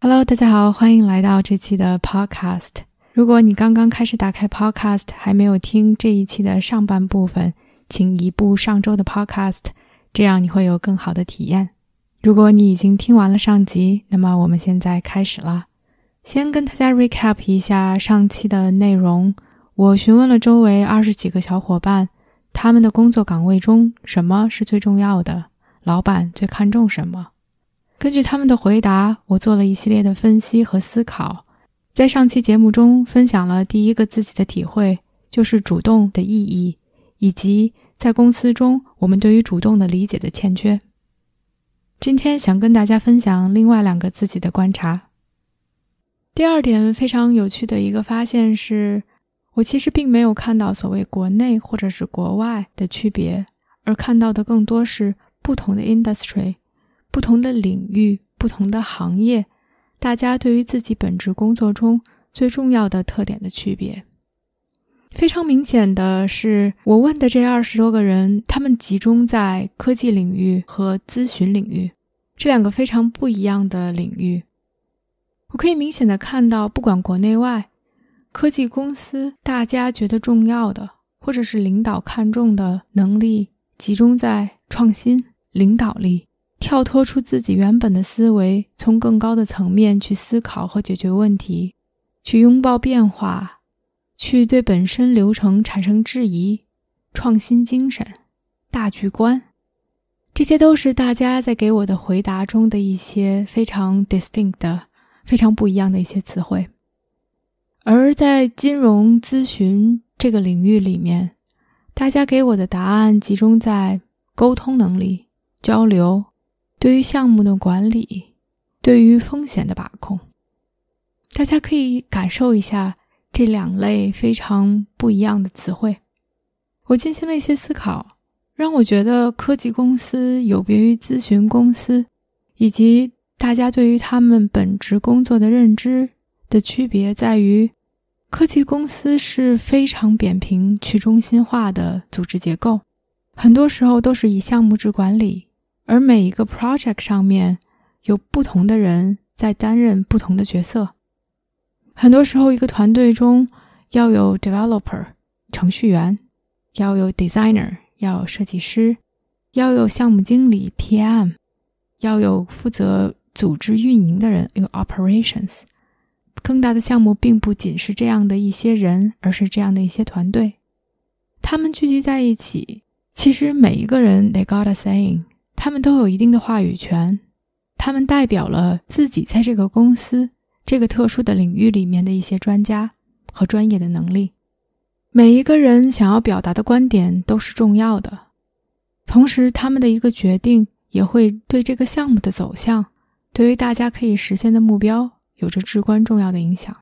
Hello，大家好，欢迎来到这期的 Podcast。如果你刚刚开始打开 Podcast，还没有听这一期的上半部分，请移步上周的 Podcast，这样你会有更好的体验。如果你已经听完了上集，那么我们现在开始啦。先跟大家 recap 一下上期的内容。我询问了周围二十几个小伙伴，他们的工作岗位中什么是最重要的，老板最看重什么。根据他们的回答，我做了一系列的分析和思考。在上期节目中，分享了第一个自己的体会，就是主动的意义，以及在公司中我们对于主动的理解的欠缺。今天想跟大家分享另外两个自己的观察。第二点非常有趣的一个发现是，我其实并没有看到所谓国内或者是国外的区别，而看到的更多是不同的 industry。不同的领域、不同的行业，大家对于自己本职工作中最重要的特点的区别，非常明显的是，我问的这二十多个人，他们集中在科技领域和咨询领域这两个非常不一样的领域。我可以明显的看到，不管国内外，科技公司大家觉得重要的，或者是领导看重的能力，集中在创新、领导力。跳脱出自己原本的思维，从更高的层面去思考和解决问题，去拥抱变化，去对本身流程产生质疑，创新精神、大局观，这些都是大家在给我的回答中的一些非常 distinct 的、非常不一样的一些词汇。而在金融咨询这个领域里面，大家给我的答案集中在沟通能力、交流。对于项目的管理，对于风险的把控，大家可以感受一下这两类非常不一样的词汇。我进行了一些思考，让我觉得科技公司有别于咨询公司，以及大家对于他们本职工作的认知的区别在于，科技公司是非常扁平、去中心化的组织结构，很多时候都是以项目制管理。而每一个 project 上面有不同的人在担任不同的角色。很多时候，一个团队中要有 developer 程序员，要有 designer 要有设计师，要有项目经理 PM，要有负责组织运营的人有 operations。更大的项目并不仅是这样的一些人，而是这样的一些团队，他们聚集在一起。其实每一个人 they got a saying。他们都有一定的话语权，他们代表了自己在这个公司这个特殊的领域里面的一些专家和专业的能力。每一个人想要表达的观点都是重要的，同时他们的一个决定也会对这个项目的走向，对于大家可以实现的目标有着至关重要的影响。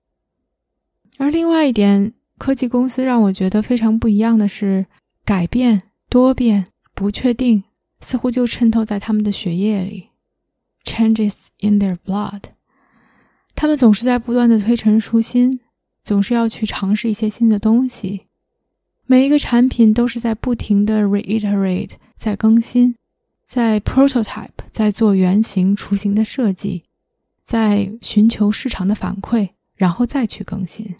而另外一点，科技公司让我觉得非常不一样的是，改变、多变、不确定。似乎就渗透在他们的血液里，changes in their blood。他们总是在不断的推陈出新，总是要去尝试一些新的东西。每一个产品都是在不停的 reiterate，在更新，在 prototype，在做原型、雏形的设计，在寻求市场的反馈，然后再去更新。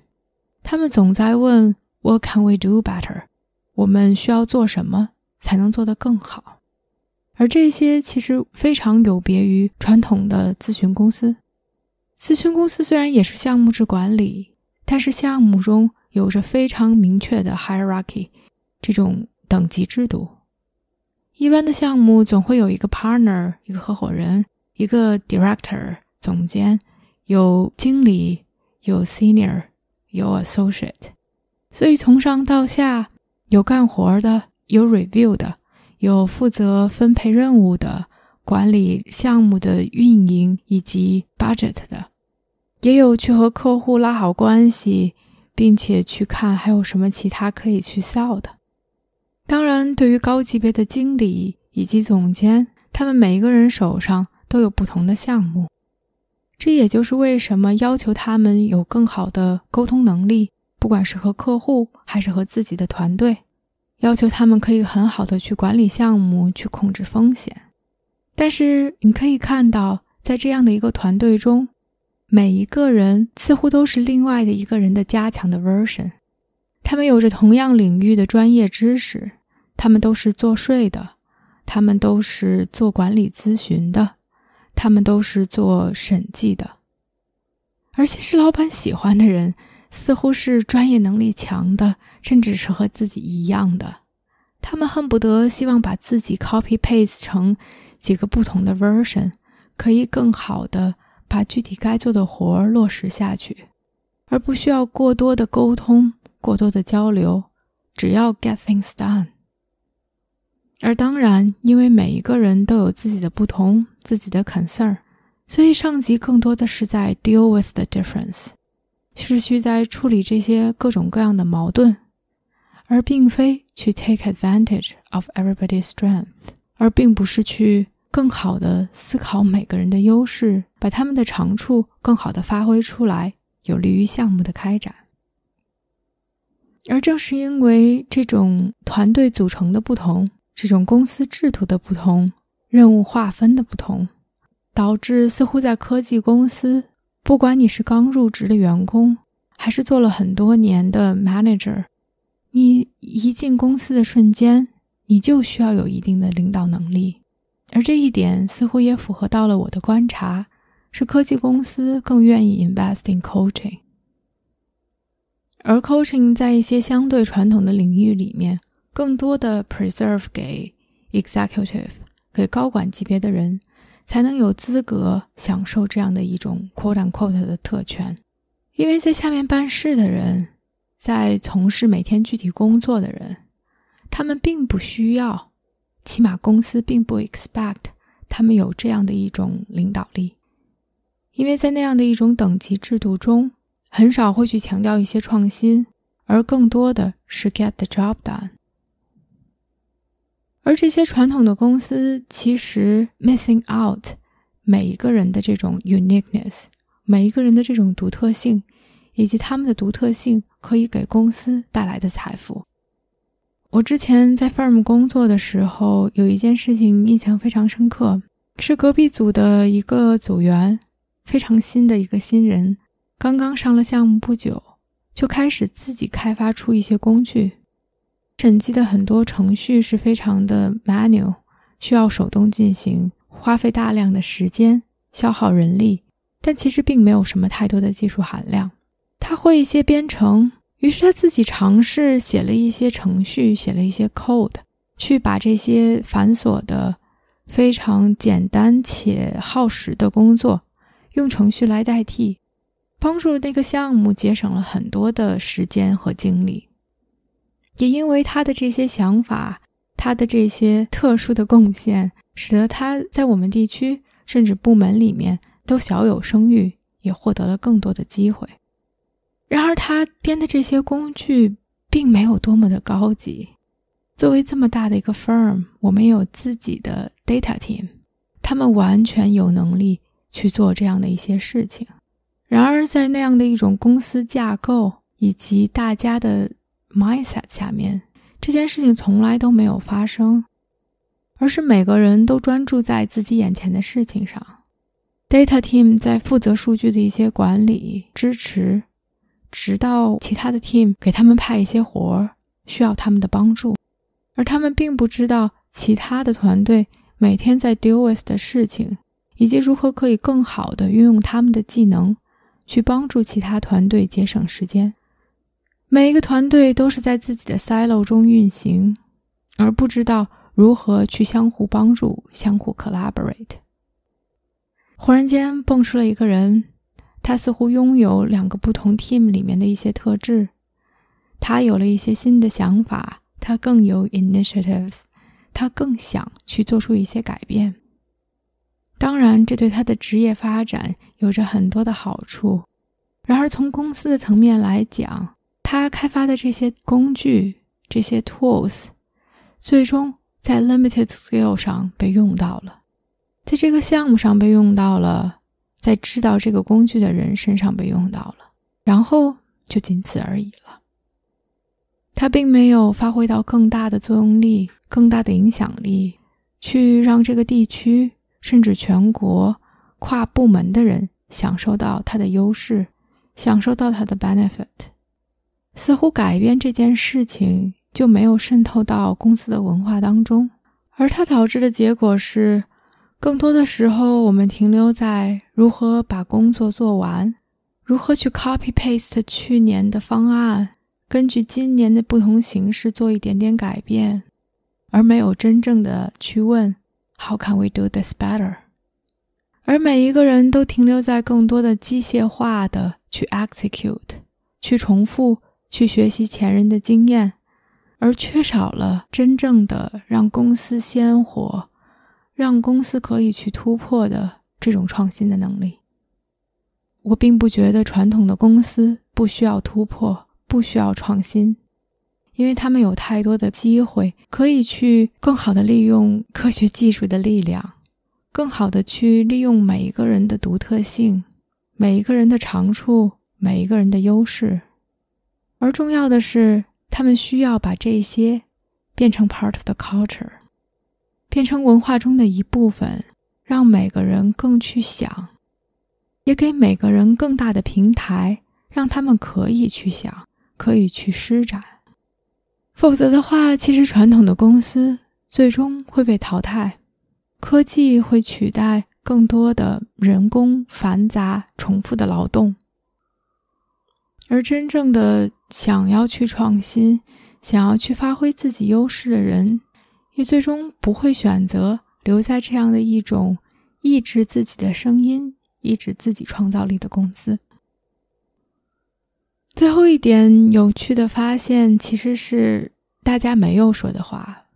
他们总在问 What can we do better？我们需要做什么才能做得更好？而这些其实非常有别于传统的咨询公司。咨询公司虽然也是项目制管理，但是项目中有着非常明确的 hierarchy 这种等级制度。一般的项目总会有一个 partner，一个合伙人，一个 director 总监，有经理，有 senior，有 associate。所以从上到下有干活的，有 review 的。有负责分配任务的、管理项目的运营以及 budget 的，也有去和客户拉好关系，并且去看还有什么其他可以去 sell 的。当然，对于高级别的经理以及总监，他们每一个人手上都有不同的项目。这也就是为什么要求他们有更好的沟通能力，不管是和客户还是和自己的团队，要求他们可以很好的去管理项目，去控制风险。但是你可以看到，在这样的一个团队中，每一个人似乎都是另外的一个人的加强的 version。他们有着同样领域的专业知识，他们都是做税的，他们都是做管理咨询的，他们都是做审计的。而且是老板喜欢的人，似乎是专业能力强的，甚至是和自己一样的。他们恨不得希望把自己 copy paste 成几个不同的 version，可以更好的把具体该做的活儿落实下去，而不需要过多的沟通。过多的交流，只要 get things done。而当然，因为每一个人都有自己的不同、自己的 concern，所以上级更多的是在 deal with the difference，是需在处理这些各种各样的矛盾，而并非去 take advantage of everybody's strength，而并不是去更好的思考每个人的优势，把他们的长处更好的发挥出来，有利于项目的开展。而正是因为这种团队组成的不同，这种公司制度的不同，任务划分的不同，导致似乎在科技公司，不管你是刚入职的员工，还是做了很多年的 manager，你一进公司的瞬间，你就需要有一定的领导能力。而这一点似乎也符合到了我的观察，是科技公司更愿意 invest in coaching。而 coaching 在一些相对传统的领域里面，更多的 preserve 给 executive 给高管级别的人，才能有资格享受这样的一种 quote unquote 的特权。因为在下面办事的人，在从事每天具体工作的人，他们并不需要，起码公司并不 expect 他们有这样的一种领导力，因为在那样的一种等级制度中。很少会去强调一些创新，而更多的是 get the job done。而这些传统的公司其实 missing out 每一个人的这种 uniqueness，每一个人的这种独特性，以及他们的独特性可以给公司带来的财富。我之前在 firm 工作的时候，有一件事情印象非常深刻，是隔壁组的一个组员，非常新的一个新人。刚刚上了项目不久，就开始自己开发出一些工具。审计的很多程序是非常的 manual，需要手动进行，花费大量的时间，消耗人力，但其实并没有什么太多的技术含量。他会一些编程，于是他自己尝试写了一些程序，写了一些 code，去把这些繁琐的、非常简单且耗时的工作，用程序来代替。帮助那个项目节省了很多的时间和精力，也因为他的这些想法，他的这些特殊的贡献，使得他在我们地区甚至部门里面都小有声誉，也获得了更多的机会。然而，他编的这些工具并没有多么的高级。作为这么大的一个 firm，我们有自己的 data team，他们完全有能力去做这样的一些事情。然而，在那样的一种公司架构以及大家的 mindset 下面，这件事情从来都没有发生，而是每个人都专注在自己眼前的事情上。Data team 在负责数据的一些管理支持，直到其他的 team 给他们派一些活儿需要他们的帮助，而他们并不知道其他的团队每天在 deal with 的事情，以及如何可以更好的运用他们的技能。去帮助其他团队节省时间。每一个团队都是在自己的 silo 中运行，而不知道如何去相互帮助、相互 collaborate。忽然间蹦出了一个人，他似乎拥有两个不同 team 里面的一些特质。他有了一些新的想法，他更有 initiatives，他更想去做出一些改变。当然，这对他的职业发展有着很多的好处，然而，从公司的层面来讲，他开发的这些工具、这些 tools，最终在 limited scale 上被用到了，在这个项目上被用到了，在知道这个工具的人身上被用到了，然后就仅此而已了。他并没有发挥到更大的作用力、更大的影响力，去让这个地区甚至全国跨部门的人享受到他的优势。享受到它的 benefit，似乎改变这件事情就没有渗透到公司的文化当中，而它导致的结果是，更多的时候我们停留在如何把工作做完，如何去 copy paste 去年的方案，根据今年的不同形式做一点点改变，而没有真正的去问 How can we do this better？而每一个人都停留在更多的机械化的去 execute，去重复，去学习前人的经验，而缺少了真正的让公司鲜活、让公司可以去突破的这种创新的能力。我并不觉得传统的公司不需要突破、不需要创新，因为他们有太多的机会可以去更好的利用科学技术的力量。更好的去利用每一个人的独特性，每一个人的长处，每一个人的优势，而重要的是，他们需要把这些变成 part of the culture，变成文化中的一部分，让每个人更去想，也给每个人更大的平台，让他们可以去想，可以去施展。否则的话，其实传统的公司最终会被淘汰。科技会取代更多的人工繁杂重复的劳动，而真正的想要去创新、想要去发挥自己优势的人，你最终不会选择留在这样的一种抑制自己的声音、抑制自己创造力的公司。最后一点有趣的发现，其实是大家没有说的话。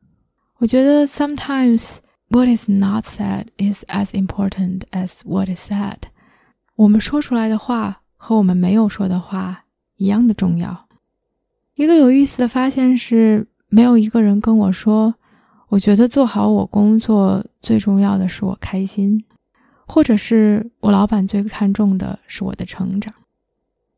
我觉得 sometimes。What is not said is as important as what is said。我们说出来的话和我们没有说的话一样的重要。一个有意思的发现是，没有一个人跟我说，我觉得做好我工作最重要的是我开心，或者是我老板最看重的是我的成长。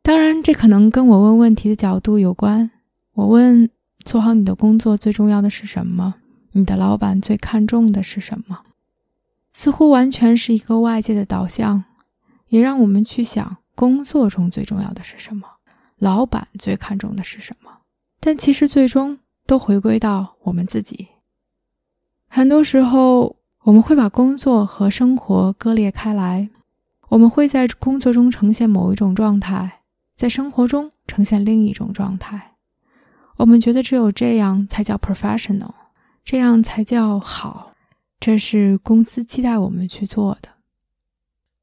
当然，这可能跟我问问题的角度有关。我问：做好你的工作最重要的是什么？你的老板最看重的是什么？似乎完全是一个外界的导向，也让我们去想工作中最重要的是什么，老板最看重的是什么。但其实最终都回归到我们自己。很多时候，我们会把工作和生活割裂开来，我们会在工作中呈现某一种状态，在生活中呈现另一种状态。我们觉得只有这样才叫 professional。这样才叫好，这是公司期待我们去做的。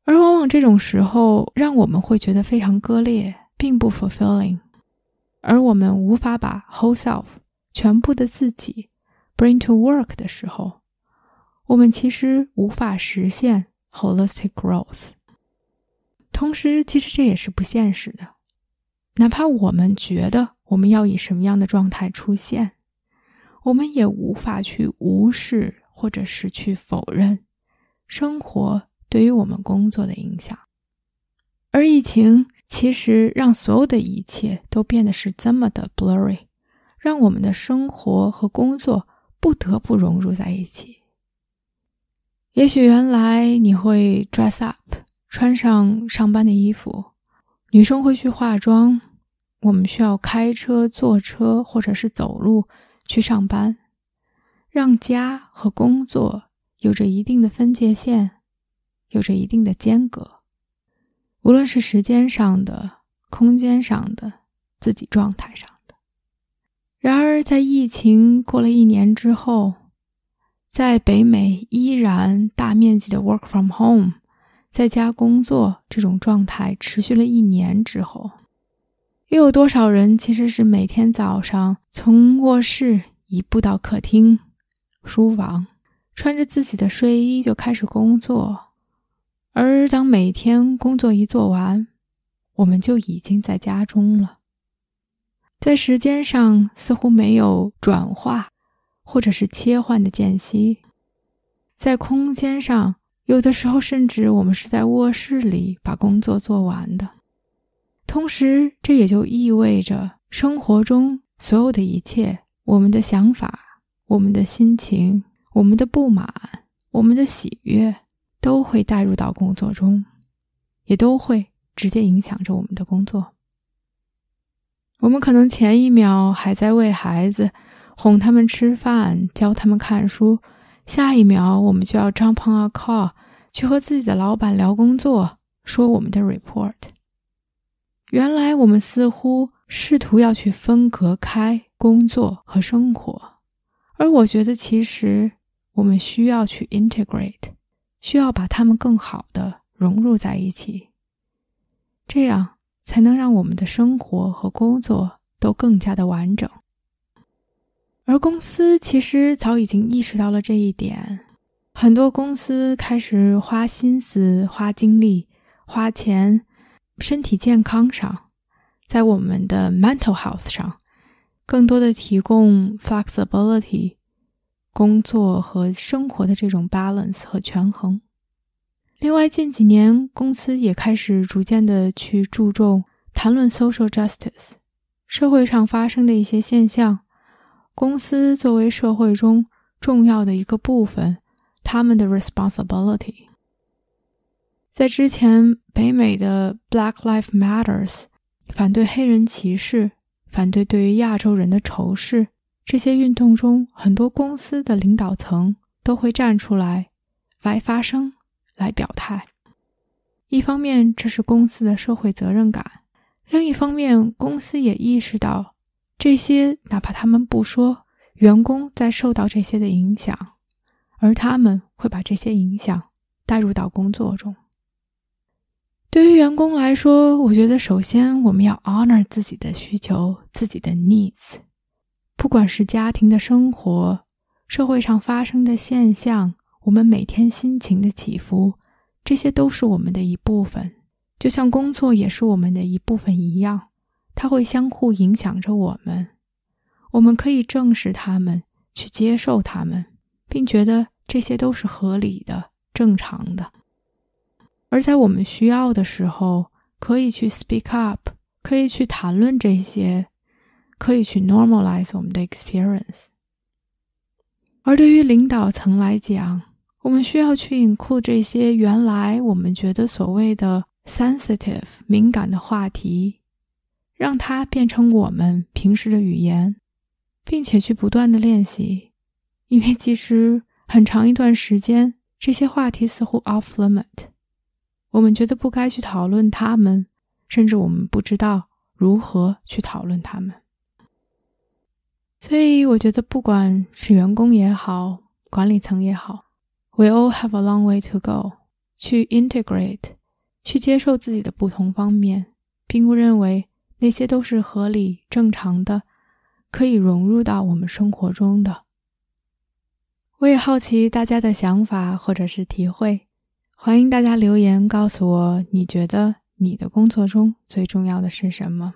而往往这种时候，让我们会觉得非常割裂，并不 fulfilling，而我们无法把 whole self 全部的自己 bring to work 的时候，我们其实无法实现 holistic growth。同时，其实这也是不现实的，哪怕我们觉得我们要以什么样的状态出现。我们也无法去无视，或者是去否认生活对于我们工作的影响。而疫情其实让所有的一切都变得是这么的 blurry，让我们的生活和工作不得不融入在一起。也许原来你会 dress up，穿上上班的衣服，女生会去化妆，我们需要开车、坐车或者是走路。去上班，让家和工作有着一定的分界线，有着一定的间隔，无论是时间上的、空间上的、自己状态上。然而，在疫情过了一年之后，在北美依然大面积的 work from home，在家工作这种状态持续了一年之后。又有多少人其实是每天早上从卧室移步到客厅、书房，穿着自己的睡衣就开始工作，而当每天工作一做完，我们就已经在家中了。在时间上似乎没有转化或者是切换的间隙，在空间上，有的时候甚至我们是在卧室里把工作做完的。同时，这也就意味着生活中所有的一切，我们的想法、我们的心情、我们的不满、我们的喜悦，都会带入到工作中，也都会。直接影响着我们的工作。我们可能前一秒还在喂孩子哄他们吃饭、教他们看书，下一秒我们就要 jump on a call 去和自己的老板聊工作，说我们的 report。原来我们似乎试图要去分隔开工作和生活，而我觉得其实我们需要去 integrate，需要把它们更好的融入在一起。这样才能让我们的生活和工作都更加的完整。而公司其实早已经意识到了这一点，很多公司开始花心思、花精力、花钱，身体健康上，在我们的 mental health 上，更多的提供 flexibility，工作和生活的这种 balance 和权衡。另外，近几年公司也开始逐渐的去注重谈论 social justice，社会上发生的一些现象，公司作为社会中重要的一个部分，他们的 responsibility。在之前，北美的 Black Lives Matters，反对黑人歧视，反对对于亚洲人的仇视这些运动中，很多公司的领导层都会站出来来发声。来表态，一方面这是公司的社会责任感，另一方面公司也意识到这些哪怕他们不说，员工在受到这些的影响，而他们会把这些影响带入到工作中。对于员工来说，我觉得首先我们要 honor 自己的需求，自己的 needs，不管是家庭的生活，社会上发生的现象。我们每天心情的起伏，这些都是我们的一部分，就像工作也是我们的一部分一样，它会相互影响着我们。我们可以正视他们，去接受他们，并觉得这些都是合理的、正常的。而在我们需要的时候，可以去 speak up，可以去谈论这些，可以去 normalize 我们的 experience。而对于领导层来讲，我们需要去 include 这些原来我们觉得所谓的 sensitive 敏感的话题，让它变成我们平时的语言，并且去不断的练习。因为其实很长一段时间，这些话题似乎 off limit，我们觉得不该去讨论它们，甚至我们不知道如何去讨论它们。所以，我觉得不管是员工也好，管理层也好。We all have a long way to go. 去 integrate，去接受自己的不同方面，并不认为那些都是合理正常的，可以融入到我们生活中的。我也好奇大家的想法或者是体会，欢迎大家留言告诉我，你觉得你的工作中最重要的是什么？